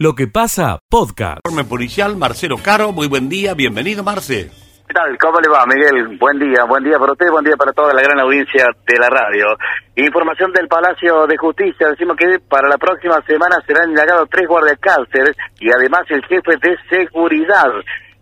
Lo que pasa, podcast. Informe policial, Marcelo Caro, muy buen día, bienvenido Marce. ¿Qué tal? ¿Cómo le va, Miguel? Buen día, buen día para usted, buen día para toda la gran audiencia de la radio. Información del Palacio de Justicia, decimos que para la próxima semana serán indagados tres guardias cárceles y además el jefe de seguridad.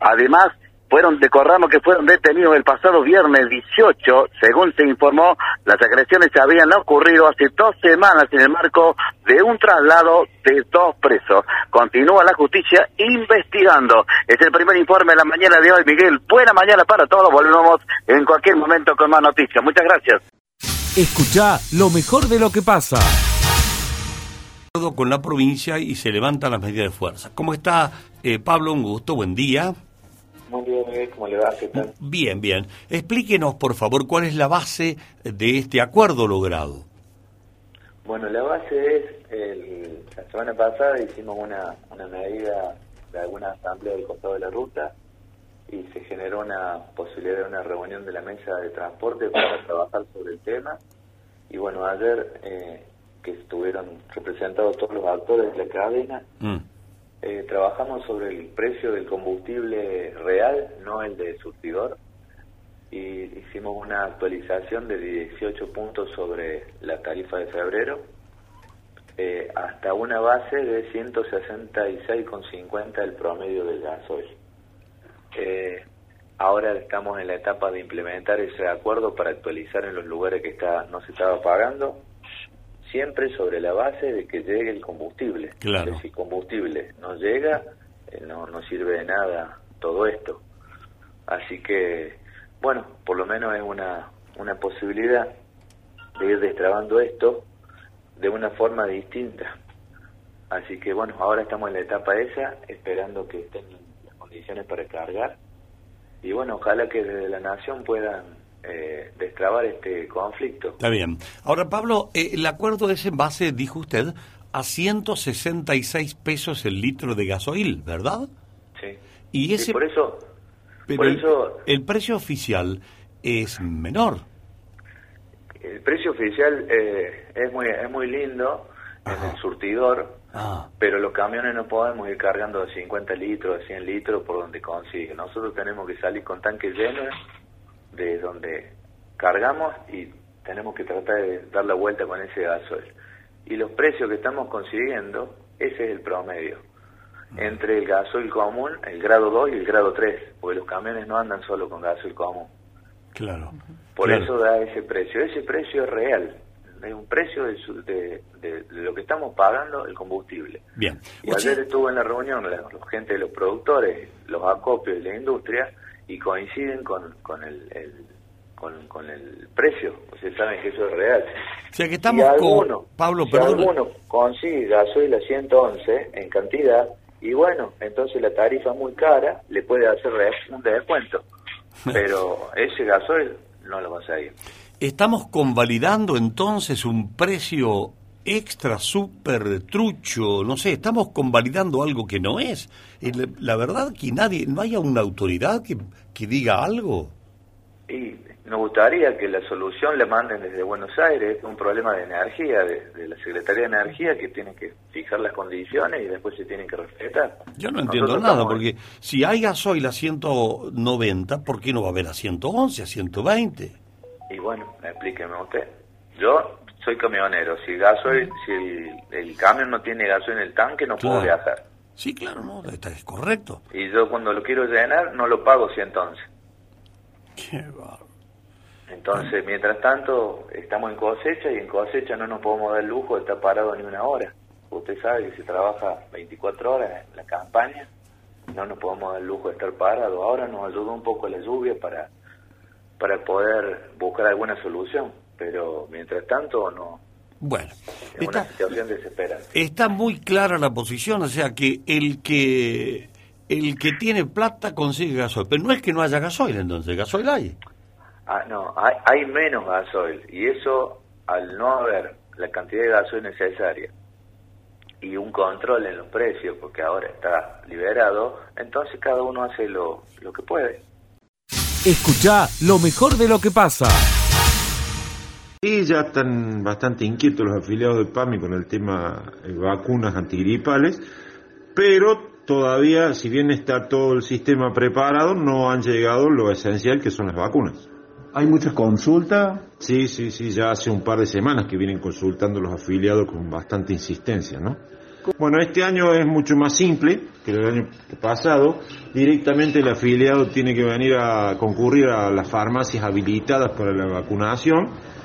Además, fueron, recordamos que fueron detenidos el pasado viernes 18, según se informó, las agresiones habían ocurrido hace dos semanas en el marco de un traslado de dos presos. Continúa la justicia investigando. Es el primer informe de la mañana de hoy, Miguel. Buena mañana para todos. Volvemos en cualquier momento con más noticias. Muchas gracias. Escucha lo mejor de lo que pasa. Con la provincia y se levantan las medidas de fuerza. ¿Cómo está eh, Pablo? Un gusto, buen día. Muy bien, ¿cómo le va? ¿Qué tal? Bien, bien. Explíquenos, por favor, cuál es la base de este acuerdo logrado. Bueno, la base es, el, la semana pasada hicimos una, una medida de alguna asamblea del costado de la ruta y se generó una posibilidad de una reunión de la mesa de transporte para trabajar sobre el tema. Y bueno, ayer eh, que estuvieron representados todos los actores de la cadena, mm. Eh, trabajamos sobre el precio del combustible real, no el de surtidor, y hicimos una actualización de 18 puntos sobre la tarifa de febrero, eh, hasta una base de 166,50 el promedio del gasoil. Eh, ahora estamos en la etapa de implementar ese acuerdo para actualizar en los lugares que está, no se estaba pagando siempre sobre la base de que llegue el combustible. Claro. si combustible no llega, eh, no, no sirve de nada todo esto. Así que, bueno, por lo menos es una, una posibilidad de ir destrabando esto de una forma distinta. Así que, bueno, ahora estamos en la etapa esa, esperando que estén las condiciones para cargar. Y bueno, ojalá que desde la Nación puedan eh, destrabar este conflicto. Está bien. Ahora, Pablo, eh, el acuerdo es en base, dijo usted, a 166 pesos el litro de gasoil, ¿verdad? Sí. Y ese, por eso, pero el, precio oficial es menor. El precio oficial eh, es muy es muy lindo en el surtidor, ah. pero los camiones no podemos ir cargando de 50 litros, de 100 litros por donde consigue. Nosotros tenemos que salir con tanques llenos de donde cargamos y tenemos que tratar de dar la vuelta con ese gasoil. Y los precios que estamos consiguiendo, ese es el promedio. Entre el gasoil común, el grado 2 y el grado 3, porque los camiones no andan solo con gasoil común. Claro. Por eso da ese precio. Ese precio es real. Es un precio de, de, lo que estamos pagando el combustible. Bien. Y ayer estuvo en la reunión la, gente de los productores, los acopios y la industria, y coinciden con, con el, con, el precio, ustedes saben que eso es real. O sea que estamos con... Pablo, si alguno consigue gasoil a 111 en cantidad, y bueno, entonces la tarifa muy cara, le puede hacer un descuento, pero ese gasoil no lo va a ir. Estamos convalidando entonces un precio extra, súper trucho, no sé, estamos convalidando algo que no es. La verdad que nadie, no haya una autoridad que, que diga algo. Y nos gustaría que la solución la manden desde Buenos Aires, es un problema de energía, de, la Secretaría de Energía que tiene que fijar las condiciones y después se tienen que respetar. Yo no entiendo nada, porque si hay gasoil a 190, ¿por qué no va a haber a 111, a 120? Y bueno, explíqueme usted. Yo soy camionero. Si gasoil, si el, camión no tiene gasoil en el tanque, no puedo viajar. Sí, claro, no, está, es correcto. Y yo cuando lo quiero llenar, no lo pago si entonces. Qué barro. Entonces, mientras tanto, estamos en cosecha y en cosecha no nos podemos dar el lujo de estar parado ni una hora. Usted sabe que se trabaja 24 horas en la campaña, no nos podemos dar el lujo de estar parados. Ahora nos ayudó un poco la lluvia para, para poder buscar alguna solución pero mientras tanto no. Bueno, es está, una situación desesperante. Está muy clara la posición, o sea que el que el que tiene plata consigue gasoil, pero no es que no haya gasoil entonces, gasoil hay. Ah, no, hay, hay menos gasoil y eso al no haber la cantidad de gasoil necesaria y un control en los precios, porque ahora está liberado, entonces cada uno hace lo, lo que puede. Escucha lo mejor de lo que pasa. Y ya están bastante inquietos los afiliados del PAMI con el tema de vacunas antigripales, pero todavía, si bien está todo el sistema preparado, no han llegado lo esencial que son las vacunas. ¿Hay muchas consultas? Sí, sí, sí, ya hace un par de semanas que vienen consultando los afiliados con bastante insistencia, ¿no? Bueno, este año es mucho más simple que el año pasado. Directamente el afiliado tiene que venir a concurrir a las farmacias habilitadas para la vacunación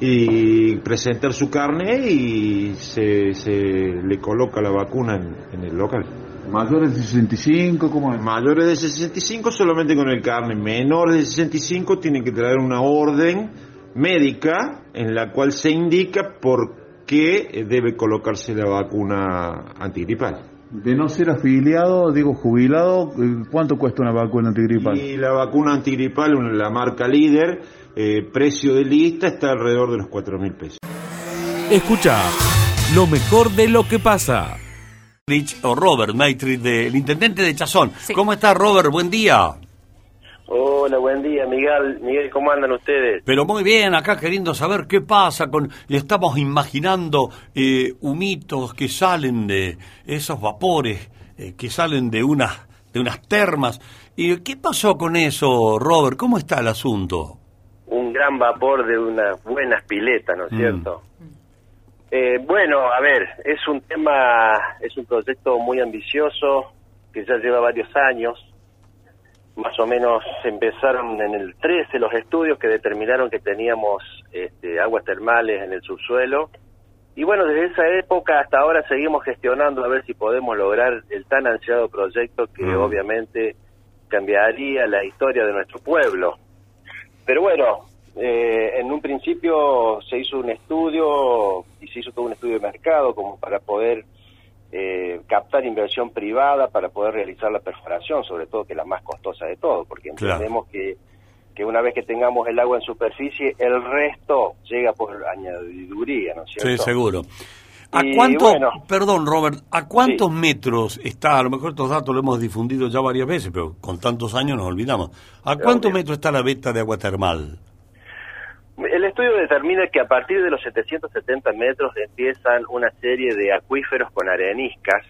y presentar su carne y se, se le coloca la vacuna en, en el local. ¿Mayores de 65? ¿Cómo es? Mayores de 65 solamente con el carne, menores de 65 tienen que traer una orden médica en la cual se indica por qué debe colocarse la vacuna antigripal. De no ser afiliado, digo jubilado, ¿cuánto cuesta una vacuna antigripal? Y la vacuna antigripal, la marca líder, eh, precio de lista está alrededor de los 4 mil pesos. Escucha lo mejor de lo que pasa. Rich o Robert Maitri, del intendente de Chazón. Sí. ¿Cómo está Robert? Buen día. Hola, buen día, Miguel. Miguel, ¿cómo andan ustedes? Pero muy bien, acá queriendo saber qué pasa con... y Estamos imaginando eh, humitos que salen de esos vapores, eh, que salen de unas, de unas termas. ¿Y qué pasó con eso, Robert? ¿Cómo está el asunto? Un gran vapor de unas buenas piletas, ¿no es Mm. cierto? Eh, bueno, a ver, es un tema, es un proyecto muy ambicioso que ya lleva varios años. Más o menos empezaron en el 13 los estudios que determinaron que teníamos este, aguas termales en el subsuelo. Y bueno, desde esa época hasta ahora seguimos gestionando a ver si podemos lograr el tan ansiado proyecto que Mm. obviamente cambiaría la historia de nuestro pueblo. Pero bueno, eh, en un principio se hizo un estudio y se hizo todo un estudio de mercado como para poder eh, captar inversión privada para poder realizar la perforación, sobre todo que es la más costosa de todo, porque Claro. entendemos que, que una vez que tengamos el agua en superficie, el resto llega por añadiduría, ¿no es cierto? Sí, seguro. ¿A cuánto, bueno. perdón Robert, a cuántos Sí. metros está, a lo mejor estos datos lo hemos difundido ya varias veces, pero con tantos años nos olvidamos, ¿a cuántos metros está la veta de agua termal? El estudio determina que a partir de los 770 metros empiezan una serie de acuíferos con areniscas,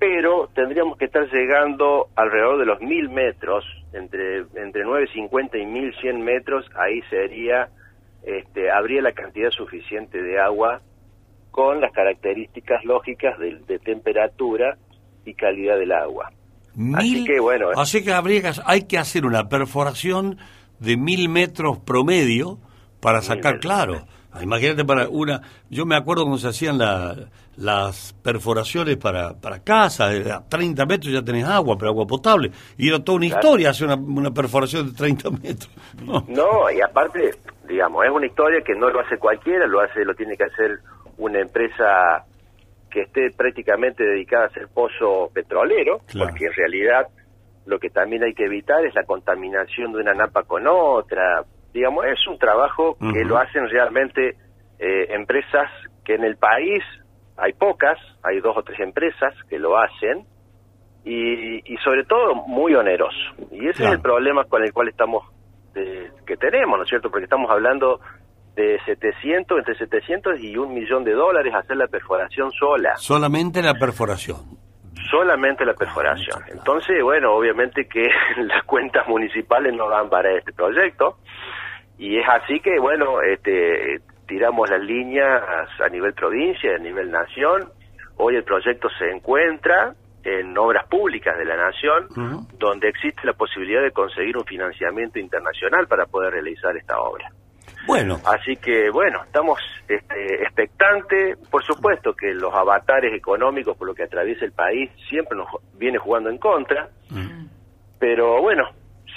pero tendríamos que estar llegando alrededor de los 1000 metros, entre, entre 950 y 1100 metros, ahí sería, este, habría la cantidad suficiente de agua con las características lógicas de, de temperatura y calidad del agua. Así Mil- que, bueno, Así que habría que, hay que hacer una perforación de mil metros promedio para sacar, claro. Imagínate para una, yo me acuerdo cuando se hacían la- las perforaciones para, para casa, eh, a 30 metros ya tenés agua, pero agua potable. Y era toda una Claro. historia hacer una, una perforación de 30 metros. No. No, y aparte, digamos, es una historia que no lo hace cualquiera, lo hace, lo tiene que hacer una empresa que esté prácticamente dedicada a hacer pozo petrolero, Claro. porque en realidad lo que también hay que evitar es la contaminación de una napa con otra. Digamos, es un trabajo que lo hacen realmente eh, empresas que en el país hay pocas, hay dos o tres empresas que lo hacen, y, y sobre todo muy oneroso. Y ese Claro. es el problema con el cual estamos, eh, que tenemos, ¿no es cierto? Porque estamos hablando de 700, entre 700 y un millón de dólares hacer la perforación sola, Solamente la perforación. solamente la perforación. Entonces, bueno, obviamente que las cuentas municipales no dan para este proyecto y es así que, bueno, este, tiramos las líneas a nivel provincia, a nivel nación. Hoy el proyecto se encuentra en obras públicas de la nación, donde existe la posibilidad de conseguir un financiamiento internacional para poder realizar esta obra. Bueno, Así que bueno, estamos este, expectantes. Por supuesto que los avatares económicos por lo que atraviesa el país siempre nos viene jugando en contra, pero bueno,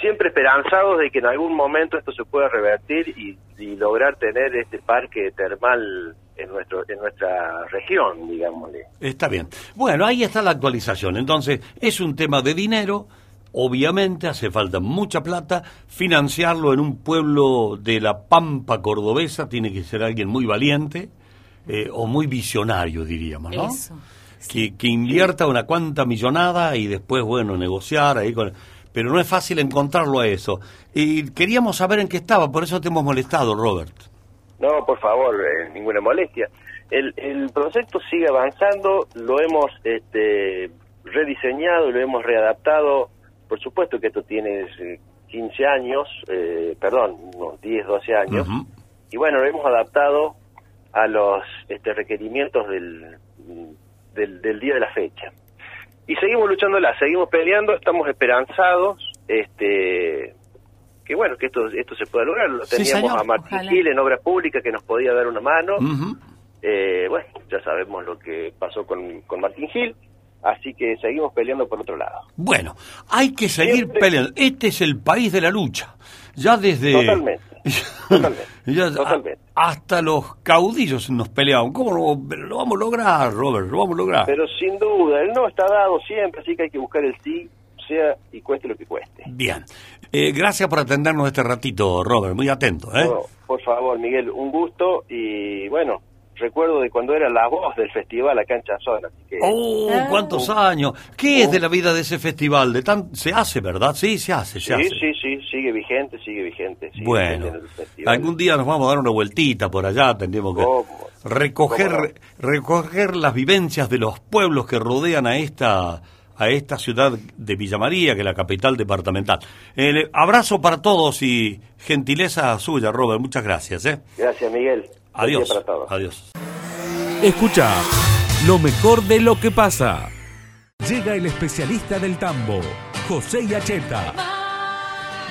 siempre esperanzados de que en algún momento esto se pueda revertir y, y lograr tener este parque termal en nuestro en nuestra región, digámosle. Está bien. Bueno, ahí está la actualización. Entonces, es un tema de dinero. Obviamente hace falta mucha plata. Financiarlo en un pueblo de la Pampa cordobesa tiene que ser alguien muy valiente eh, o muy visionario, diríamos, ¿no? Eso. Que, que invierta una cuanta millonada y después, bueno, negociar ahí con... Pero no es fácil encontrarlo a eso. Y queríamos saber en qué estaba, por eso te hemos molestado, Robert. No, por favor, eh, ninguna molestia. El, el proyecto sigue avanzando, lo hemos este, rediseñado, lo hemos readaptado. Por supuesto que esto tiene eh, 15 años, eh, perdón, unos 10, 12 años. Y bueno, lo hemos adaptado a los este, requerimientos del, del, del día de la fecha. Y seguimos luchándola, seguimos peleando, estamos esperanzados, este que bueno, que esto esto se pueda lograr. Lo teníamos a Martín Ojalá. Gil en Obras Públicas que nos podía dar una mano. Eh, bueno, ya sabemos lo que pasó con, con Martín Gil, así que seguimos peleando por otro lado. Bueno, hay que seguir Siempre- peleando. Este es el país de la lucha. Ya desde... Totalmente. Totalmente. Ya- Totalmente. a- hasta los caudillos nos peleaban. ¿Cómo lo vamos a lograr, Robert, lo vamos a lograr. Pero sin duda, el no está dado siempre, así que hay que buscar el sí, sea y cueste lo que cueste. Bien. Eh, gracias por atendernos este ratito, Robert. Muy atento, ¿eh? No, por favor, Miguel, un gusto y bueno, recuerdo de cuando era la voz del festival acá en Chazón, así que ¡Oh, Ah. cuántos años! ¿Qué es de la vida de ese festival? De tan... Se hace, ¿verdad? Sí, se hace, se sí, hace. sí, sí, sigue vigente, sigue vigente. sigue Bueno, vigente algún día nos vamos a dar una vueltita por allá, tendríamos que ¿Cómo? recoger recoger las vivencias de los pueblos que rodean a esta a esta ciudad de Villa María, que es la capital departamental. El abrazo para todos y gentileza suya, Robert. Muchas gracias. ¿eh? Gracias, Miguel. Adiós. para todos. Adiós. Escucha lo mejor de lo que pasa. Llega el especialista del tambo, José Yacheta.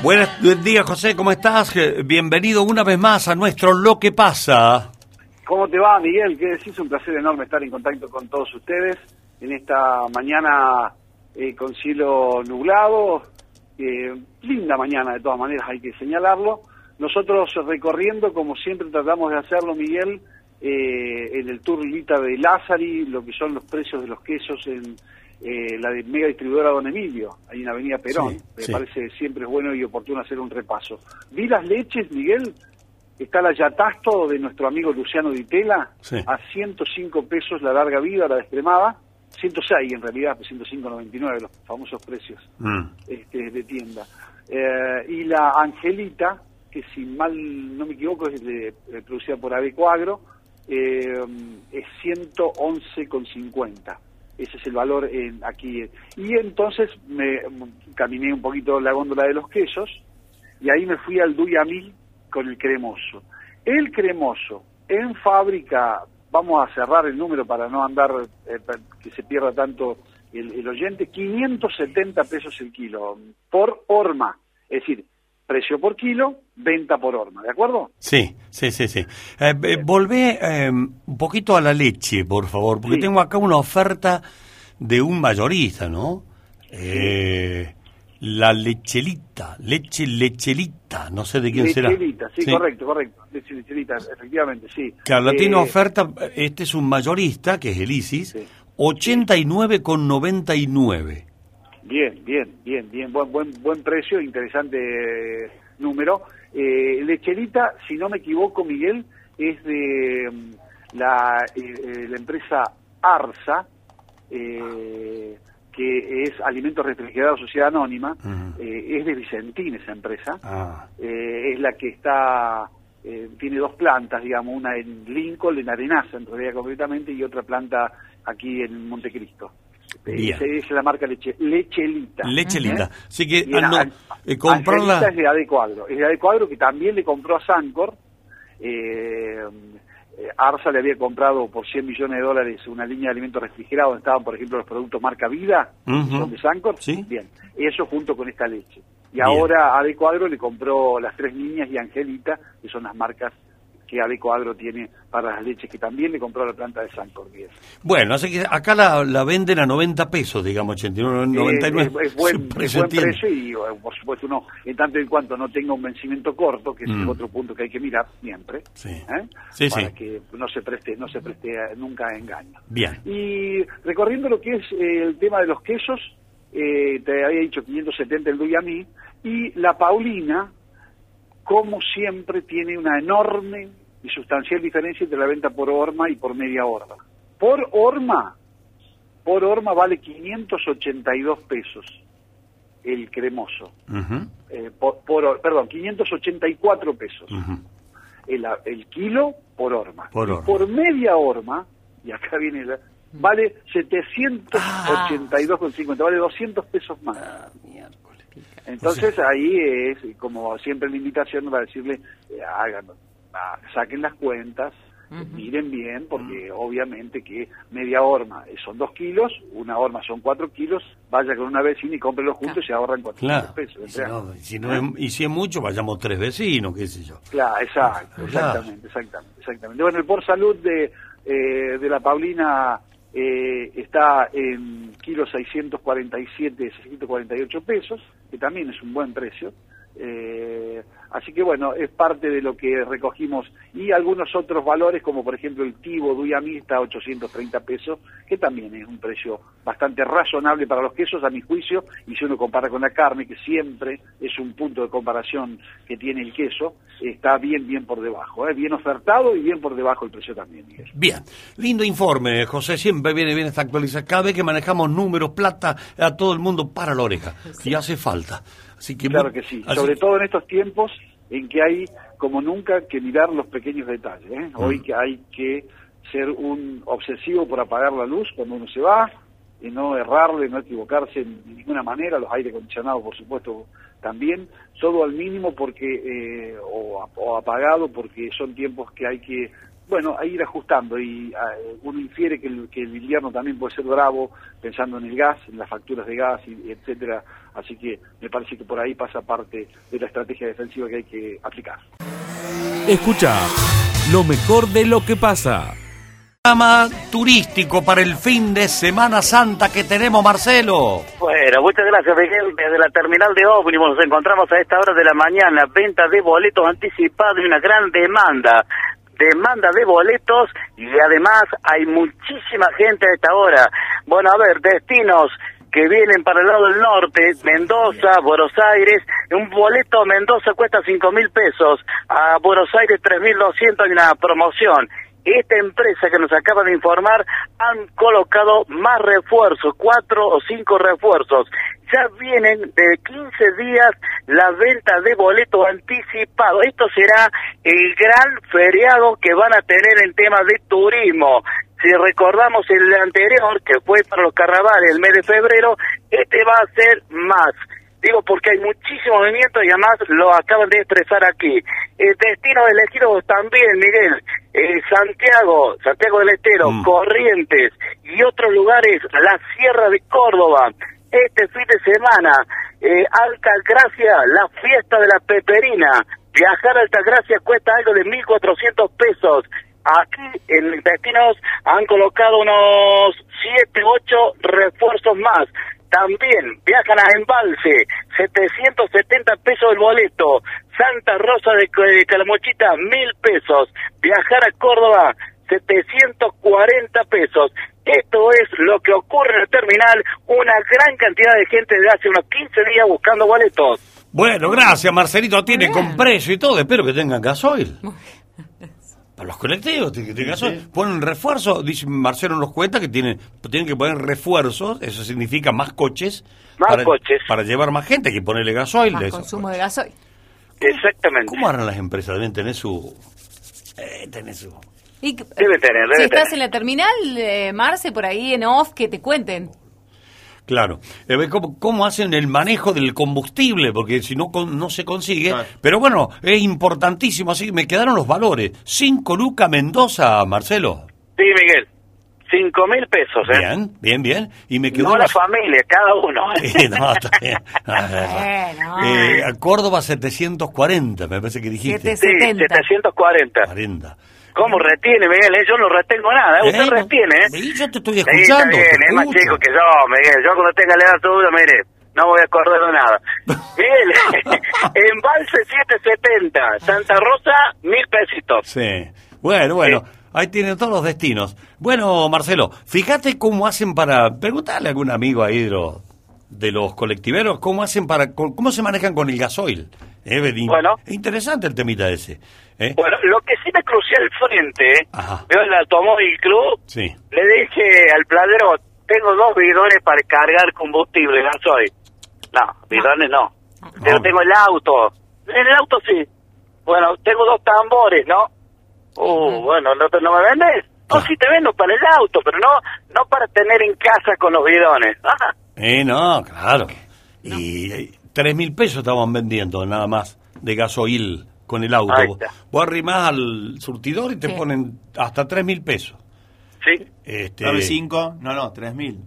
Buenas buen día, José. ¿Cómo estás? Bienvenido una vez más a nuestro Lo que pasa. ¿Cómo te va, Miguel? Que decís, un placer enorme estar en contacto con todos ustedes en esta mañana eh, con cielo nublado. eh, linda mañana, de todas maneras, hay que señalarlo. Nosotros recorriendo, como siempre tratamos de hacerlo, Miguel, eh, en el Tour Lita de Lázari, lo que son los precios de los quesos en eh, la de mega distribuidora Don Emilio, ahí en Avenida Perón. Sí, Me sí. parece siempre es bueno y oportuno hacer un repaso. Vi las leches, Miguel, Está la Yatasto de nuestro amigo Luciano Ditela, Sí. a 105 pesos la larga vida, la descremada, 106 en realidad, 105.99 los famosos precios Mm. este, de tienda. Eh, y la Angelita, que si mal no me equivoco es de, eh, producida por Abeco Agro, eh, es 111,50. Ese es el valor en, aquí. Y entonces me caminé un poquito la góndola de los quesos y ahí me fui al Duyamil con el cremoso. El cremoso en fábrica, vamos a cerrar el número para no andar, eh, que se pierda tanto el, el oyente, 570 pesos el kilo por horma, es decir, precio por kilo, venta por horma, ¿de acuerdo? Sí, sí, sí, sí. Eh, eh, volvé eh, un poquito a la leche, por favor, porque Sí. tengo acá una oferta de un mayorista, ¿no? Eh, la lechelita, leche lechelita, no sé de quién será. Lechelita, sí, correcto, correcto, leche lechelita, efectivamente, sí. Claro, la Eh, tiene oferta, este es un mayorista, que es el ISIS, Sí. 89,99. Bien, bien, bien, bien, buen, buen, buen precio, interesante eh, número. Eh, Lechelita, si no me equivoco, Miguel, es de mm, la, eh, eh, la empresa Arsa, eh, que es Alimentos Refrigerados Sociedad Anónima, eh, es de Vicentín esa empresa, Ah, eh, es la que está, eh, tiene dos plantas, digamos, una en Lincoln, en Arenaza, en realidad concretamente, y otra planta aquí en Montecristo. Eh, la marca Leche, Lechelita. lechelita. ¿Eh? Así que, ah, no, eh, comprarla... Angelita es de Adecuadro. Es de Adecuadro que también le compró a Sancor. Eh, eh, Arsa le había comprado por 100 millones de dólares una línea de alimentos refrigerados donde estaban, por ejemplo, los productos marca Vida, que Ujú. son de Sancor. Sí. Bien, eso junto con esta leche. Y Bien. ahora Adecuadro le compró las tres niñas y Angelita, que son las marcas que Adecuadro tiene para las leches, que también le compró a la planta de Sancor. Bien. Bueno, así que acá la, la venden a 90 pesos, digamos, 89, 99. Eh, es, es buen, precio buen precio y eh, por supuesto uno, en tanto en cuanto no tenga un vencimiento corto, que es Mm. el otro punto que hay que mirar siempre, Sí. ¿eh? Sí, para sí. que no se preste, no se preste a- nunca a engaño. Bien. Y recorriendo lo que es eh, el tema de los quesos, eh, te había dicho 570 el Duyamí, y la Paulina, como siempre, tiene una enorme y sustancial diferencia entre la venta por horma y por media horma. Por horma, por horma vale 582 pesos el cremoso. Eh, por, por perdón, 584 pesos ujú. el, el kilo por horma. Por Y horma. por media horma, y acá viene la, vale 782,50, vale 200 pesos más. Ah, Entonces ahí es, como siempre la invitación para decirle, eh, hagan, ah, saquen las cuentas, miren bien, porque obviamente que media horma eh, son dos kilos, una horma son cuatro kilos, vaya con una vecina y cómprelo juntos y se ahorran 400 Claro. pesos. Y si, no, si no es- y si es mucho, vayamos tres vecinos, qué sé yo. Claro, exacto, Claro. exactamente, exactamente, exactamente. Bueno, el por salud de, eh, de la Paulina eh, está en kilo 647, 648 pesos, que también es un buen precio. Eh, así que bueno, es parte de lo que recogimos y algunos otros valores como por ejemplo el tibo Duyami está a 830 pesos, que también es un precio bastante razonable para los quesos a mi juicio y si uno compara con la carne, que siempre es un punto de comparación que tiene el queso, está bien, bien por debajo, ¿eh? bien ofertado y bien por debajo el precio también. Miguel. Bien, lindo informe, José. Siempre viene bien esta actualización. Cada vez que manejamos números, plata, a todo el mundo para la oreja. Y hace falta. Así que Claro que sí, sobre que- todo en estos tiempos en que hay como nunca que mirar los pequeños detalles. ¿eh? Hoy que hay que ser un obsesivo por apagar la luz cuando uno se va y no errarle, no equivocarse en ninguna manera, los aire acondicionados por supuesto también, todo al mínimo porque eh, o, ap- o apagado porque son tiempos que hay que bueno, ir ajustando y ah, uno infiere que el, que el invierno también puede ser bravo pensando en el gas, en las facturas de gas, y, etcétera. Así que me parece que por ahí pasa parte de la estrategia defensiva que hay que aplicar. Escucha lo mejor de lo que pasa. Programa turístico para el fin de Semana Santa que tenemos, Marcelo. Bueno, muchas gracias, Miguel. Desde la terminal de ómnibus nos encontramos a esta hora de la mañana. Venta de boletos anticipados y una gran demanda. Demanda de boletos y además hay muchísima gente a esta hora. Bueno, a ver, destinos que vienen para el lado del norte, Mendoza, Buenos Aires. Un boleto a Mendoza cuesta cinco mil pesos, a Buenos Aires tres mil doscientos hay una promoción. Esta empresa que nos acaba de informar han colocado más refuerzos, cuatro o cinco refuerzos. Ya vienen de 15 días la venta de boletos anticipados. Esto será el gran feriado que van a tener en temas de turismo. Si recordamos el anterior, que fue para los carnavales el mes de febrero, este va a ser más. Digo porque hay muchísimo movimiento y además lo acaban de expresar aquí. Eh, destinos elegidos también, Miguel. Eh, Santiago, Santiago del Estero, Mm. Corrientes y otros lugares, la Sierra de Córdoba. Este fin de semana, eh, Altagracia, la fiesta de la peperina. Viajar a Altagracia cuesta algo de 1.400 pesos. Aquí en Destinos han colocado unos 7, 8 refuerzos más. También viajan a Embalse, 770 pesos el boleto. Santa Rosa de, de Calamochita, mil pesos. Viajar a Córdoba, 740 pesos. Esto es lo que ocurre en el terminal. Una gran cantidad de gente de hace unos 15 días buscando boletos. Bueno, gracias, Marcelito. Tiene con precio y todo. Espero que tengan gasoil. Para los colectivos, tienen que tener gasoil. Ponen refuerzo. Dice Marcelo nos cuenta que tienen, tienen que poner refuerzos. Eso significa más coches. Más para, coches. Para llevar más gente. Hay que ponerle gasoil. Más Eso. consumo de gasoil. Exactamente. ¿Cómo harán las empresas? Deben tener su... Eh, tener su... Y, Debe tener, debe si estás tener. en la terminal, eh, Marce, por ahí en off, que te cuenten. Claro. Eh, ¿Cómo, cómo hacen el manejo del combustible? Porque si no, con- no se consigue. Claro. Pero bueno, es importantísimo. Así que me quedaron los valores. Cinco Luca Mendoza, Marcelo. Sí, Miguel. Cinco mil pesos, ¿eh? Bien, bien, bien. Y me quedó No la la- familia, cada uno. Sí, no, está bien. Bueno. Eh, a Córdoba 740, me parece que dijiste. Sí, 770. 740. 40. ¿Cómo retiene, Miguel? Eh, Yo no retengo nada. ¿eh? Usted retiene, ¿eh? sí, yo te estoy Sí, está escuchando. bien, es más chico que yo, Miguel. Yo cuando tenga la edad tuya, mire, no voy a acordar de nada. Miguel, embalse 770, Santa Rosa, mil pesitos. Sí. Bueno, bueno. Ahí tiene todos los destinos. Bueno, Marcelo, fíjate cómo hacen para... Preguntarle a algún amigo ahí de los, de los colectiveros, cómo hacen para... ¿Cómo se manejan con el gasoil? Eh, Bedín? Bueno. Es interesante el temita ese. ¿eh? Bueno, lo que sí me crucé al frente, Ajá. veo el Automóvil Club, Sí. le dije al pladero, tengo dos bidones para cargar combustible, gasoil. No, bidones no. Pero No. tengo el auto. En el auto sí. Bueno, tengo dos tambores, ¿no? Uh, bueno, ¿no, te- no me vendes? No, sí te vendo para el auto, pero no no para tener en casa con los bidones. Ah, Eh, no, claro. Y eh, tres mil pesos estaban vendiendo nada más de gasoil con el auto. Vos, vos arrimás al surtidor y te Sí. ponen hasta tres mil pesos. sí, Este, Dame cinco. No, no, tres mil.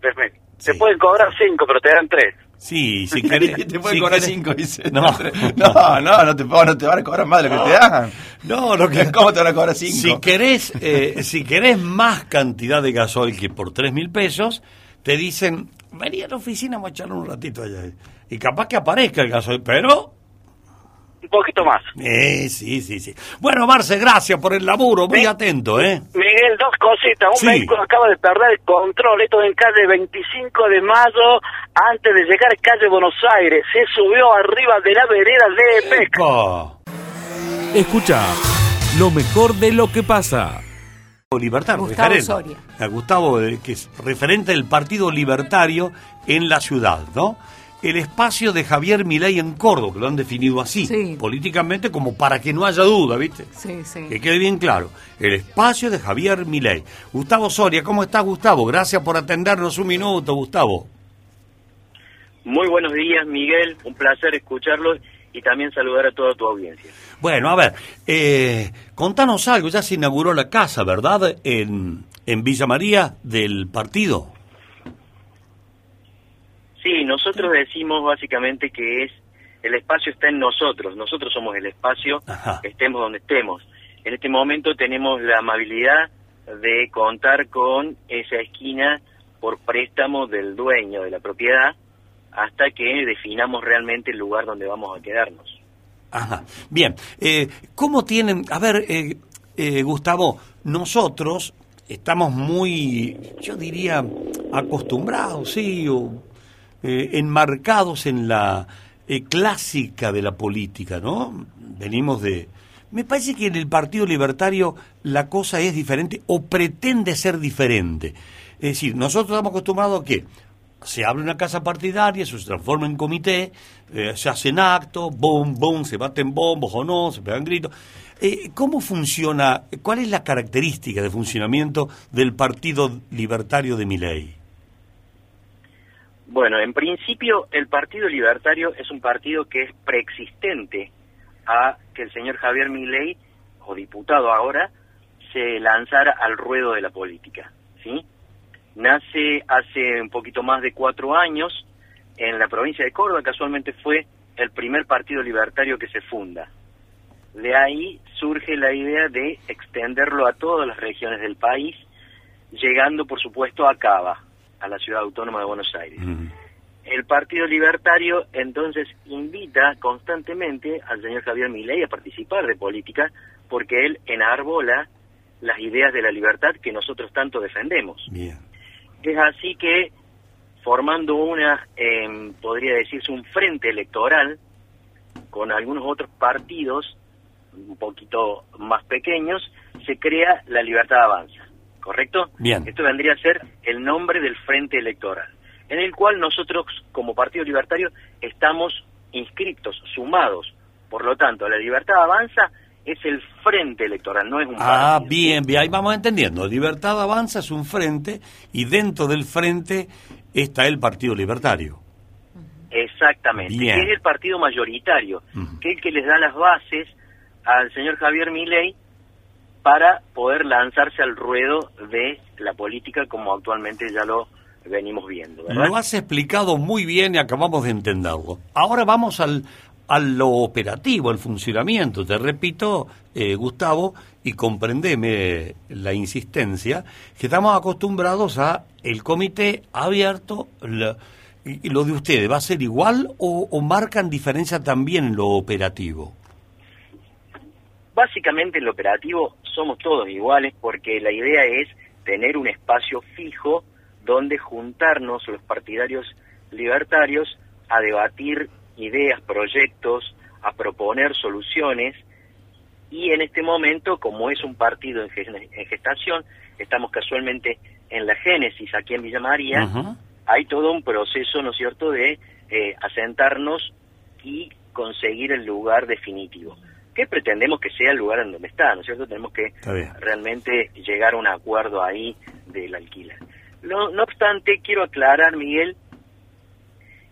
tres mil. Sí. Te pueden cobrar cinco, pero te dan tres. Sí, si querés. Te pueden si cobrar querés- cinco, dice. No. no, no, no te, no te van a cobrar más de lo que te dan. No, lo que, ¿Cómo te van a cobrar cinco? Si querés, eh, si querés más cantidad de gasoil que por tres mil pesos, te dicen, vení a la oficina, vamos a echarle un ratito allá. Y capaz que aparezca el gasoil, pero... Un poquito más. Eh, sí, sí, sí. Bueno, Marce, gracias por el laburo, muy atento, ¿eh? Miguel, dos cositas. Un Sí. vehículo acaba de perder el control. Esto en calle 25 de mayo, antes de llegar a calle Buenos Aires. Se subió arriba de la vereda de Pesca. Escucha lo mejor de lo que pasa. Libertad, Gustavo referente. Soria. A Gustavo, eh, que es referente del Partido Libertario en la ciudad, ¿no? El espacio de Javier Milei en Córdoba, que lo han definido así, Sí. políticamente, como para que no haya duda, ¿viste? Sí, sí. Que quede bien claro. El espacio de Javier Milei. Gustavo Soria, ¿cómo estás, Gustavo? Gracias por atendernos un minuto, Gustavo. Muy buenos días, Miguel. Un placer escucharlos y también saludar a toda tu audiencia. Bueno, a ver, eh, contanos algo. Ya se inauguró la casa, ¿verdad? En, en Villa María del partido. Sí, nosotros decimos básicamente que es el espacio está en nosotros. Nosotros somos el espacio, Ajá. estemos donde estemos. En este momento tenemos la amabilidad de contar con esa esquina por préstamo del dueño de la propiedad hasta que definamos realmente el lugar donde vamos a quedarnos. Ajá. Bien, eh, ¿cómo tienen, a ver, eh, eh, Gustavo, nosotros estamos muy, yo diría, acostumbrados, sí, o eh, enmarcados en la eh, clásica de la política, ¿no? Venimos de... Me parece que en el Partido Libertario la cosa es diferente o pretende ser diferente. Es decir, nosotros estamos acostumbrados a que se abre una casa partidaria, se transforma en comité, eh, se hacen actos, boom, boom, se baten bombos o no, se pegan gritos. ¿Cómo funciona, cuál es la característica de funcionamiento del Partido Libertario de Miley? Bueno, en principio el Partido Libertario es un partido que es preexistente a que el señor Javier Milei, o diputado ahora, se lanzara al ruedo de la política, ¿sí? Nace hace un poquito más de cuatro años en la provincia de Córdoba, casualmente fue el primer partido libertario que se funda. De ahí surge la idea de extenderlo a todas las regiones del país, llegando por supuesto a Cava, a la ciudad autónoma de Buenos Aires. El Partido Libertario entonces invita constantemente al señor Javier Milei a participar de política porque él enarbola las ideas de la libertad que nosotros tanto defendemos. Bien. Es así que formando una, eh, podría decirse, un frente electoral con algunos otros partidos un poquito más pequeños, se crea la Libertad Avanza, ¿correcto? Bien. Esto vendría a ser el nombre del frente electoral, en el cual nosotros como Partido Libertario estamos inscriptos, sumados. Por lo tanto, la Libertad Avanza es el frente electoral, no es un Ah, partido. bien, bien, ahí vamos entendiendo. Libertad Avanza es un frente y dentro del frente está el Partido Libertario. Exactamente, Bien. que es el partido mayoritario, que es el que les da las bases al señor Javier Milei para poder lanzarse al ruedo de la política como actualmente ya lo venimos viendo. Lo has explicado muy bien y acabamos de entenderlo. Ahora vamos al, a lo operativo, al funcionamiento. Te repito, eh, Gustavo, y comprendeme la insistencia, que estamos acostumbrados a el comité abierto. y, lo de ustedes, ¿va a ser igual o, marcan diferencia también lo operativo? Básicamente en lo operativo somos todos iguales porque la idea es tener un espacio fijo donde juntarnos los partidarios libertarios a debatir ideas, proyectos, a proponer soluciones y en este momento, como es un partido en ges- en gestación, estamos casualmente en la génesis aquí en Villa María, hay todo un proceso, ¿no es cierto?, de eh, asentarnos y conseguir el lugar definitivo. Que pretendemos que sea el lugar en donde está, ¿no es cierto? Tenemos que realmente llegar a un acuerdo ahí del alquiler. No, no obstante, quiero aclarar, Miguel,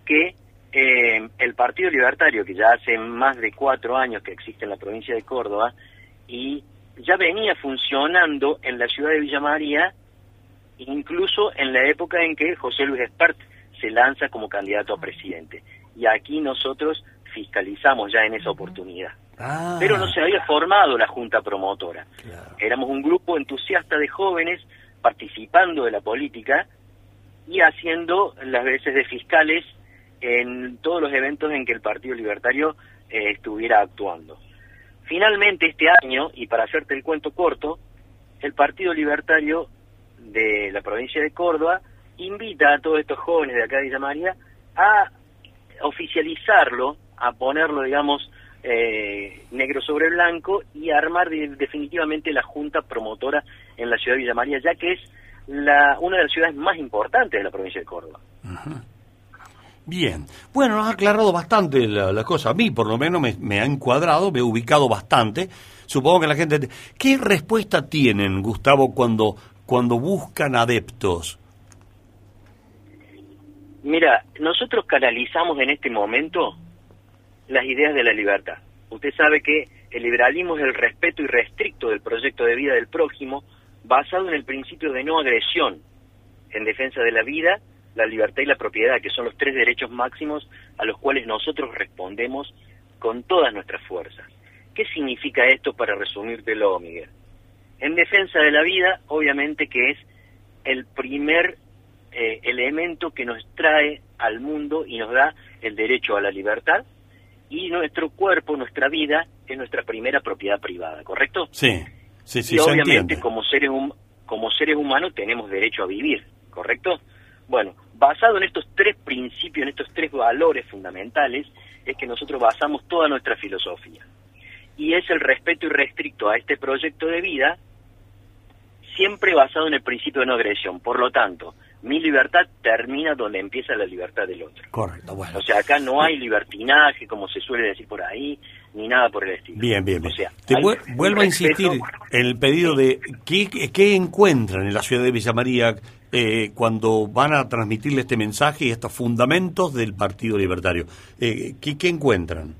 que eh, el Partido Libertario, que ya hace más de cuatro años que existe en la provincia de Córdoba, y ya venía funcionando en la ciudad de Villa María, incluso en la época en que José Luis Espert se lanza como candidato a presidente. Y aquí nosotros fiscalizamos ya en esa oportunidad. Ah, Pero no se había formado la junta promotora. Éramos un grupo entusiasta de jóvenes participando de la política y haciendo las veces de fiscales en todos los eventos en que el Partido Libertario eh, estuviera actuando. Finalmente este año, y para hacerte el cuento corto, el Partido Libertario de la provincia de Córdoba invita a todos estos jóvenes de acá de Villa María a oficializarlo, a ponerlo, digamos, eh, negro sobre blanco y armar de- definitivamente la junta promotora en la ciudad de Villa María, ya que es la, una de las ciudades más importantes de la provincia de Córdoba. Bien. Bueno, nos ha aclarado bastante la, la cosa. A mí, por lo menos, me, me ha encuadrado, me ha ubicado bastante. Supongo que la gente... ¿Qué respuesta tienen, Gustavo, cuando, cuando buscan adeptos? Mira, nosotros canalizamos en este momento las ideas de la libertad. Usted sabe que el liberalismo es el respeto irrestricto del proyecto de vida del prójimo basado en el principio de no agresión, en defensa de la vida, la libertad y la propiedad, que son los tres derechos máximos a los cuales nosotros respondemos con todas nuestras fuerzas. ¿Qué significa esto para resumírtelo, Miguel? En defensa de la vida, obviamente que es el primer eh, elemento que nos trae al mundo y nos da el derecho a la libertad y nuestro cuerpo, nuestra vida, es nuestra primera propiedad privada, ¿correcto? Sí, sí, sí, y obviamente como seres, hum- como seres humanos tenemos derecho a vivir, ¿correcto? Bueno, basado en estos tres principios, en estos tres valores fundamentales, es que nosotros basamos toda nuestra filosofía. Y es el respeto irrestricto a este proyecto de vida, siempre basado en el principio de no agresión. Por lo tanto, mi libertad termina donde empieza la libertad del otro. Correcto, bueno. O sea, acá no hay libertinaje, como se suele decir por ahí, ni nada por el estilo. Bien, bien, bien. O sea, Te vuelvo a insistir en el pedido de ¿qué, qué encuentran en la ciudad de Villa María eh, cuando van a transmitirle este mensaje y estos fundamentos del Partido Libertario. Eh, ¿qué, qué encuentran?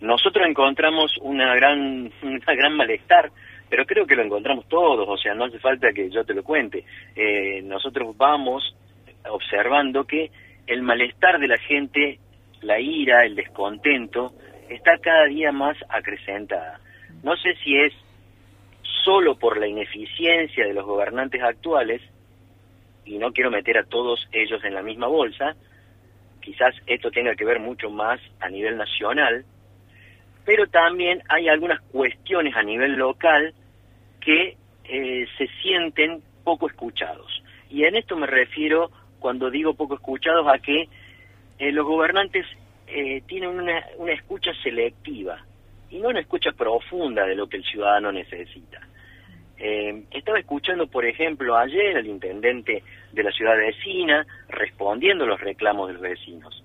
Nosotros encontramos una gran, una gran malestar, pero creo que lo encontramos todos, o sea, no hace falta que yo te lo cuente. Eh, nosotros vamos observando que el malestar de la gente, la ira, el descontento, está cada día más acrecentada. No sé si es solo por la ineficiencia de los gobernantes actuales, y no quiero meter a todos ellos en la misma bolsa, quizás esto tenga que ver mucho más a nivel nacional, pero también hay algunas cuestiones a nivel local que eh, se sienten poco escuchados. Y en esto me refiero, cuando digo poco escuchados, a que eh, los gobernantes eh, tienen una, una escucha selectiva y no una escucha profunda de lo que el ciudadano necesita. Eh, estaba escuchando, por ejemplo, ayer al intendente de la ciudad vecina respondiendo a los reclamos de los vecinos.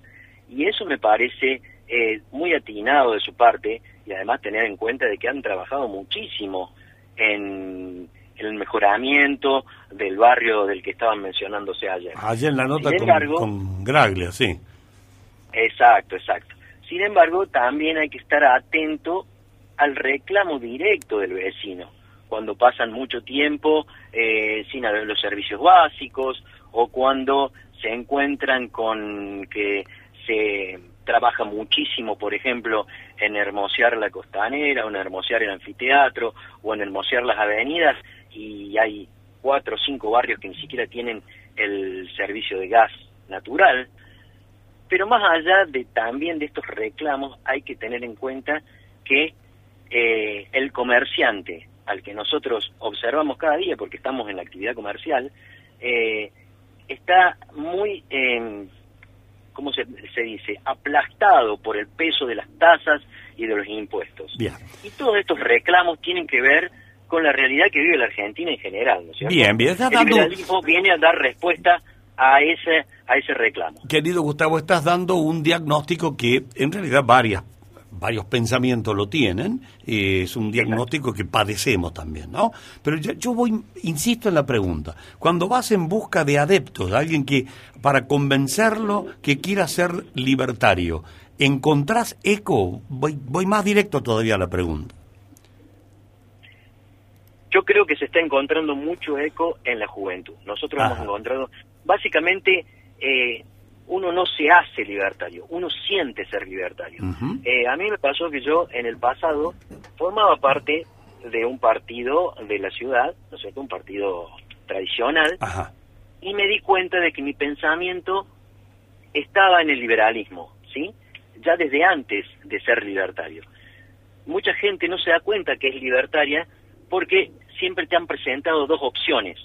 Y eso me parece eh, muy atinado de su parte y además tener en cuenta de que han trabajado muchísimo en el mejoramiento del barrio del que estaban mencionándose ayer. Ayer en la nota Sin con, embargo- con Graglia, sí. Exacto, exacto. Sin embargo, también hay que estar atento al reclamo directo del vecino, cuando pasan mucho tiempo eh, sin haber los servicios básicos o cuando se encuentran con que se trabaja muchísimo, por ejemplo, en hermosear la costanera, o en hermosear el anfiteatro, o en hermosear las avenidas, y hay cuatro o cinco barrios que ni siquiera tienen el servicio de gas natural, pero más allá de también de estos reclamos, hay que tener en cuenta que eh, el comerciante, al que nosotros observamos cada día, porque estamos en la actividad comercial, eh, está muy, eh, ¿cómo se, se dice?, aplastado por el peso de las tasas y de los impuestos. Bien. Y todos estos reclamos tienen que ver con la realidad que vive la Argentina en general, ¿no es cierto? Bien, bien, está El liberalismo viene a dar respuesta a ese, a ese reclamo. Querido Gustavo, estás dando un diagnóstico que en realidad varias varios pensamientos lo tienen, eh, es un diagnóstico que padecemos también, ¿no? Pero yo, yo voy, insisto en la pregunta, cuando vas en busca de adeptos, de alguien que, para convencerlo que quiera ser libertario, ¿encontrás eco? Voy, voy más directo todavía a la pregunta. Yo creo que se está encontrando mucho eco en la juventud. Nosotros Ajá. hemos encontrado, básicamente, eh, uno no se hace libertario, uno siente ser libertario. Eh, a mí me pasó que yo en el pasado formaba parte de un partido de la ciudad, ¿no es cierto? Un partido tradicional, Ajá. y me di cuenta de que mi pensamiento estaba en el liberalismo, ¿sí? Ya desde antes de ser libertario. Mucha gente no se da cuenta que es libertaria porque siempre te han presentado dos opciones,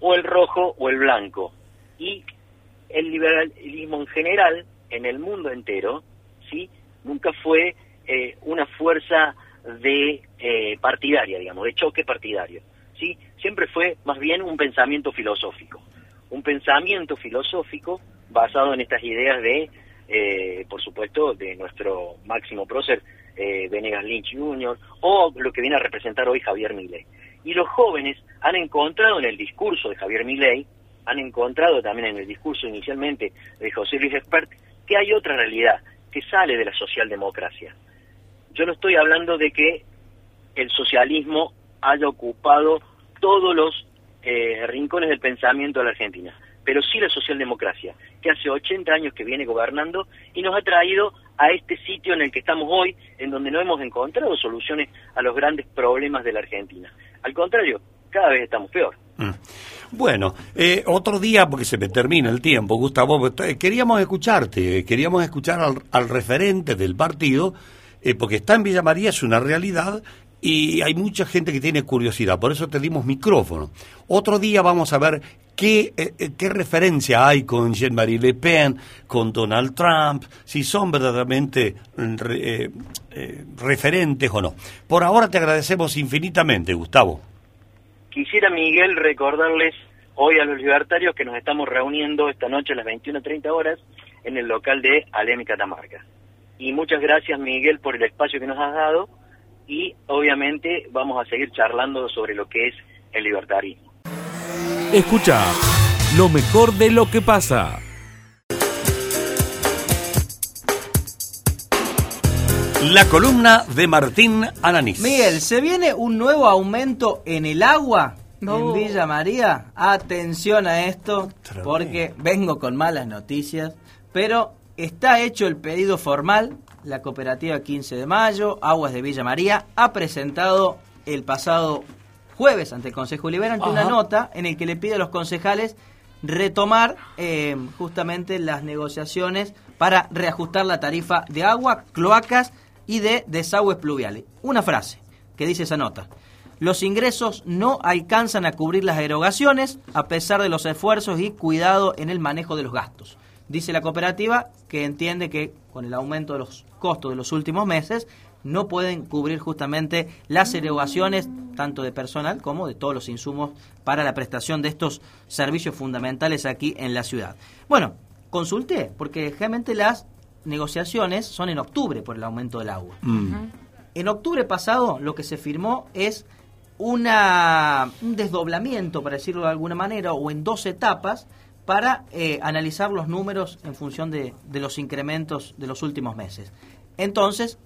o el rojo o el blanco. Y el liberalismo en general, en el mundo entero, ¿sí? Nunca fue eh, una fuerza de eh, partidaria, digamos, de choque partidario, ¿sí? Siempre fue más bien un pensamiento filosófico. Un pensamiento filosófico basado en estas ideas de, eh, por supuesto, de nuestro máximo prócer, eh, Venegas Lynch Jr., o lo que viene a representar hoy Javier Milei. Y los jóvenes han encontrado en el discurso de Javier Milei, han encontrado también en el discurso inicialmente de José Luis Espert, que hay otra realidad que sale de la socialdemocracia. Yo no estoy hablando de que el socialismo haya ocupado todos los eh, rincones del pensamiento de la Argentina, pero sí la socialdemocracia, que hace 80 años que viene gobernando y nos ha traído a este sitio en el que estamos hoy, en donde no hemos encontrado soluciones a los grandes problemas de la Argentina. Al contrario, cada vez estamos peor. Bueno, eh, otro día, porque se me termina el tiempo, Gustavo, eh, queríamos escucharte, queríamos escuchar al, referente del partido, eh, porque está en Villa María, es una realidad, y hay mucha gente que tiene curiosidad, por eso te dimos micrófono. Otro día vamos a ver qué, eh, eh, qué referencia hay con Jean-Marie Le Pen, con Donald Trump, si son verdaderamente mm, re- referentes o no. Por ahora te agradecemos infinitamente, Gustavo. Quisiera, Miguel, recordarles hoy a los libertarios que nos estamos reuniendo esta noche a las 21.30 horas en el local de Alem Catamarca. Y muchas gracias, Miguel, por el espacio que nos has dado y obviamente vamos a seguir charlando sobre lo que es el libertarismo. Escucha lo mejor de lo que pasa. La columna de Martín Ananís. Miguel, ¿se viene un nuevo aumento en el agua No. en Villa María? Atención a esto, porque vengo con malas noticias, pero está hecho el pedido formal. La cooperativa 15 de mayo, Aguas de Villa María, ha presentado el pasado jueves ante el Consejo Liberante una nota en el que le pide a los concejales retomar eh, justamente las negociaciones para reajustar la tarifa de agua, cloacas y de desagües pluviales. Una frase que dice esa nota. Los ingresos no alcanzan a cubrir las erogaciones a pesar de los esfuerzos y cuidado en el manejo de los gastos. Dice la cooperativa que entiende que con el aumento de los costos de los últimos meses no pueden cubrir justamente las erogaciones tanto de personal como de todos los insumos para la prestación de estos servicios fundamentales aquí en la ciudad. Bueno, consulté porque generalmente las negociaciones son en octubre por el aumento del agua. En octubre pasado lo que se firmó es una, un desdoblamiento, para decirlo de alguna manera, o en dos etapas para eh, analizar los números en función de, de los incrementos de los últimos meses. Entonces,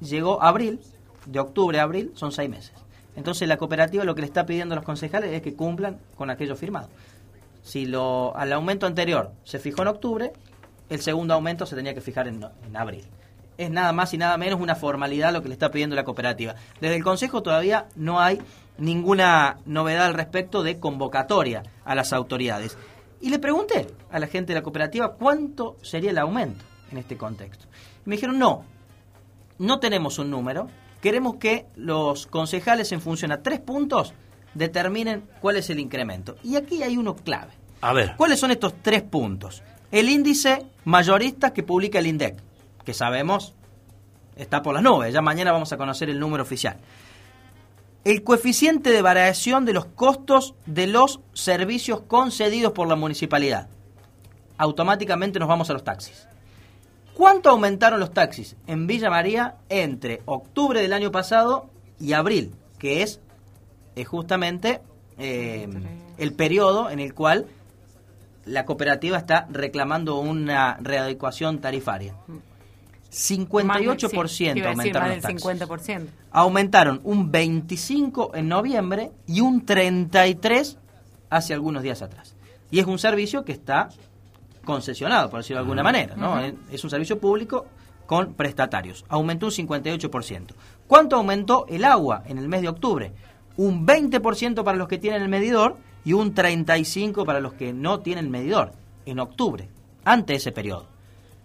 llegó abril, de octubre a abril, son seis meses. Entonces la cooperativa lo que le está pidiendo a los concejales es que cumplan con aquello firmado. Si lo, al aumento anterior se fijó en octubre, el segundo aumento se tenía que fijar en, en abril. Es nada más y nada menos una formalidad lo que le está pidiendo la cooperativa. Desde el Consejo todavía no hay ninguna novedad al respecto de convocatoria a las autoridades. Y le pregunté a la gente de la cooperativa cuánto sería el aumento en este contexto. Y me dijeron, no, no tenemos un número, queremos que los concejales en función a tres puntos determinen cuál es el incremento. Y aquí hay uno clave. A ver. ¿Cuáles son estos tres puntos? El índice mayorista que publica el INDEC, que sabemos está por las nubes, ya mañana vamos a conocer el número oficial. El coeficiente de variación de los costos de los servicios concedidos por la municipalidad. Automáticamente nos vamos a los taxis. ¿Cuánto aumentaron los taxis en Villa María entre octubre del año pasado y abril? Que es, es justamente eh, el periodo en el cual la cooperativa está reclamando una readecuación tarifaria. 58% Sí, aumentaron los taxis. 50%. Aumentaron un 25 en noviembre y un 33 hace algunos días atrás. Y es un servicio que está concesionado, por decirlo de alguna manera, ¿no? Es un servicio público con prestatarios. Aumentó un 58%. ¿Cuánto aumentó el agua en el mes de octubre? Un 20% para los que tienen el medidor y un 35% para los que no tienen medidor en octubre, ante ese periodo.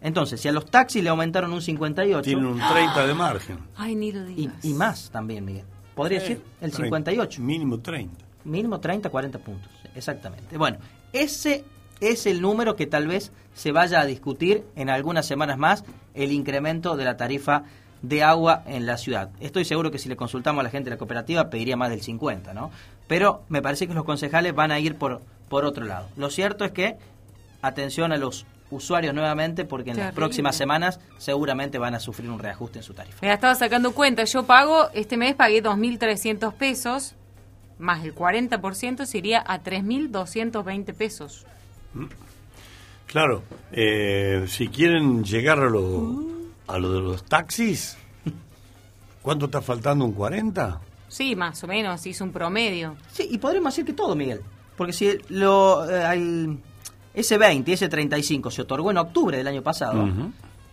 Entonces, si a los taxis le aumentaron un 58... Tienen un 30 de margen. Ay, ni lo Y, digas. y más también, Miguel. Podría decir el 30. 58. Mínimo 30. Mínimo 30, 40 puntos. Exactamente. Bueno, ese es el número que tal vez se vaya a discutir en algunas semanas más, el incremento de la tarifa de agua en la ciudad. Estoy seguro que si le consultamos a la gente de la cooperativa pediría más del 50, ¿no? Pero me parece que los concejales van a ir por, por otro lado. Lo cierto es que, atención a los usuarios nuevamente, porque en las próximas semanas seguramente van a sufrir un reajuste en su tarifa. Me estaba sacando cuenta, yo pago, este mes pagué 2.300 pesos, más el 40% sería a 3.220 pesos. Claro, eh, si quieren llegar a lo, a lo de los taxis, ¿cuánto está faltando? ¿Un 40? Sí, más o menos, hizo un promedio. Sí, y podríamos decir que todo, Miguel. Porque si lo, eh, al- ese 20 y ese 35 se otorgó en octubre del año pasado,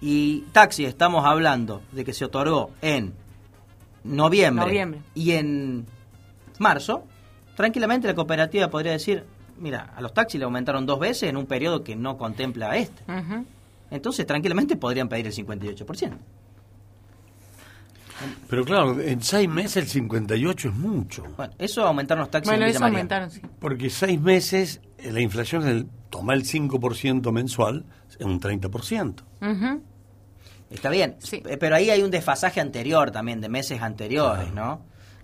y taxi estamos hablando de que se otorgó en noviembre, Noviembre. y en marzo, tranquilamente la cooperativa podría decir, mira, a los taxis le aumentaron dos veces en un periodo que no contempla este. Entonces, tranquilamente podrían pedir el 58%. Pero claro, en seis meses el 58 es mucho. Bueno, eso aumentaron los taxis Bueno, en Villa eso María. aumentaron, sí. Porque seis meses, eh, la inflación es el, toma el 5% mensual, es un 30%. Ujú. Está bien, eh, pero ahí hay un desfasaje anterior también, de meses anteriores, ¿no?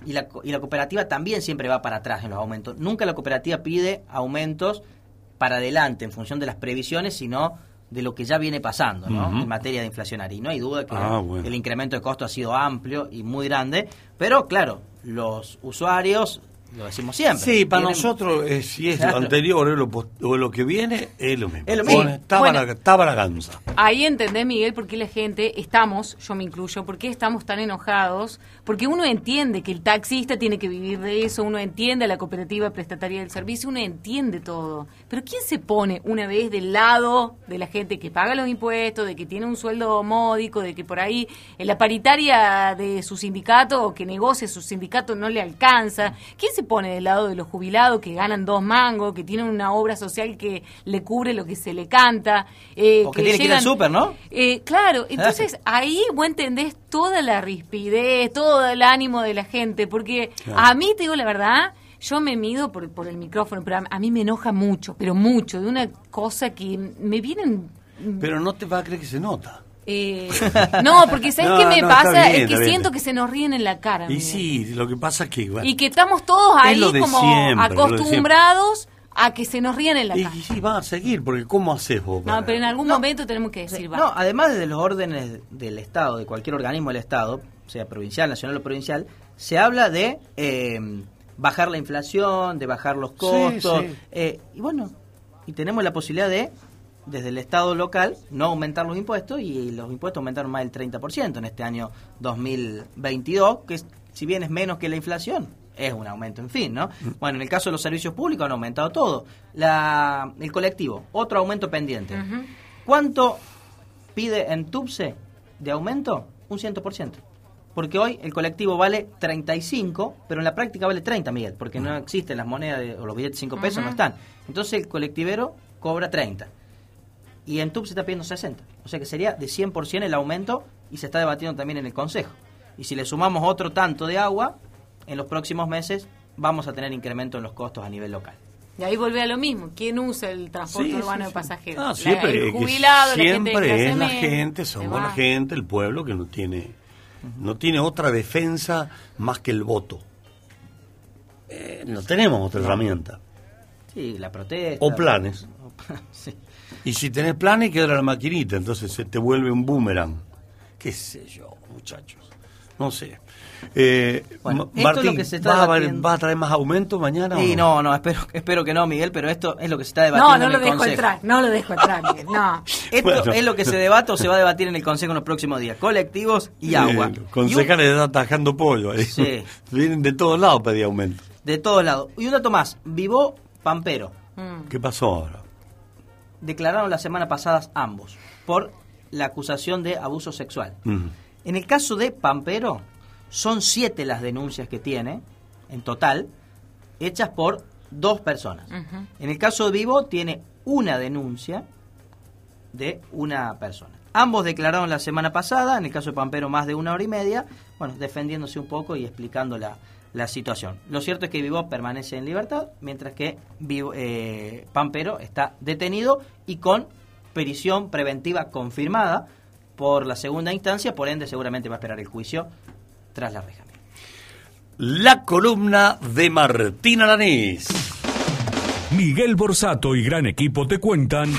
Y la, y la cooperativa también siempre va para atrás en los aumentos. Nunca la cooperativa pide aumentos para adelante en función de las previsiones, sino de lo que ya viene pasando, ¿no? En materia de inflacionaria. Y no hay duda que Ah, bueno. el incremento de costo ha sido amplio y muy grande, pero claro, los usuarios, lo decimos siempre. Sí, para tienen- nosotros, eh, si es Claro. lo anterior o lo, pos- o lo que viene, es lo mismo. Es lo mismo. Estaba, Bueno. la, estaba la ganza. Ahí entendés, Miguel, por qué la gente, estamos, yo me incluyo, por qué estamos tan enojados, porque uno entiende que el taxista tiene que vivir de eso, uno entiende a la cooperativa prestataria del servicio, uno entiende todo. Pero ¿quién se pone una vez del lado de la gente que paga los impuestos, de que tiene un sueldo módico, de que por ahí en la paritaria de su sindicato o que negocia su sindicato no le alcanza? ¿Quién se pone del lado de los jubilados que ganan dos mangos, que tienen una obra social que le cubre lo que se le canta? eh, O que tiene que ir al llegan- súper, ¿no? eh, claro, entonces ahí vos entendés toda la rispidez, todo el ánimo de la gente, porque Claro. a mí, te digo la verdad, yo me mido por, por el micrófono, pero a, a mí me enoja mucho, pero mucho, de una cosa que me vienen... Pero no te va a creer que se nota. Eh, no, porque ¿sabes No, qué me no, pasa? bien, es que siento que se nos ríen en la cara. Y sí, lo que pasa es que... bueno, Y que estamos todos ahí como siempre, acostumbrados a que se nos ríen en la y, cara. y sí, va a seguir, porque ¿cómo haces vos? No, pero en algún momento tenemos que decir, va. No, además de los órdenes del Estado, de cualquier organismo del Estado, sea provincial, nacional o provincial, se habla de eh, bajar la inflación, de bajar los costos. sí. eh, y bueno, y tenemos la posibilidad de, desde el Estado local, no aumentar los impuestos, y los impuestos aumentaron más del 30% en este año 2022, que es- si bien es menos que la inflación, es un aumento, en fin, ¿no? Bueno, en el caso de los servicios públicos han aumentado todo. La, el colectivo, otro aumento pendiente. ¿Cuánto pide en TUPSE de aumento? Un 100%. Porque hoy el colectivo vale 35, pero en la práctica vale 30, Miguel, porque no existen las monedas de- o los billetes de 5 pesos, no están. Entonces el colectivero cobra 30. Y en TUPSE está pidiendo 60. O sea que sería de 100% el aumento y se está debatiendo también en el Consejo. Y si le sumamos otro tanto de agua, en los próximos meses vamos a tener incremento en los costos a nivel local. Y ahí vuelve a lo mismo. ¿Quién usa el transporte Sí, urbano sí, de pasajeros? Ah, La- siempre, el la gente siempre es la gente, Se somos la gente, el pueblo que no tiene, no tiene otra defensa más que el voto. Eh, no tenemos otra herramienta. Sí, la protesta. O planes. Sí. Y si tenés planes, queda la maquinita, entonces se te vuelve un boomerang. ¿Qué sé yo, muchachos? No sé. Eh, Bueno, es lo que se está ¿vas, a, debatiendo. vas a traer más aumento mañana? o Sí, no? no, no, espero, espero que no, Miguel, pero esto es lo que se está debatiendo No, no en lo el dejo Consejo. entrar, no lo dejo entrar, Miguel, no. Esto Bueno. es lo que se debate o se va a debatir en el Consejo en los próximos días. Colectivos y agua. Eh, los concejales están atajando pollo ahí. Sí. Vienen de todos lados a pedir aumento. De todos lados. Y un dato más. Vivó Pampero. ¿Qué pasó ahora? Declararon la semana pasada ambos por la acusación de abuso sexual. En el caso de Pampero, son siete las denuncias que tiene, en total, hechas por dos personas. En el caso de Vivo, tiene una denuncia de una persona. Ambos declararon la semana pasada, en el caso de Pampero más de una hora y media, bueno, defendiéndose un poco y explicando la, la situación. Lo cierto es que Vivo permanece en libertad, mientras que Vivo- eh, Pampero está detenido y con prisión preventiva confirmada por la segunda instancia, por ende seguramente va a esperar el juicio tras la reja. La columna de Martín Alanís. Miguel Borsato y gran equipo te cuentan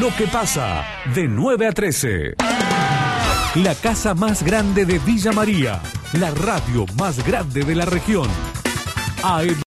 lo que pasa de 9 a 13. La casa más grande de Villa María, la radio más grande de la región.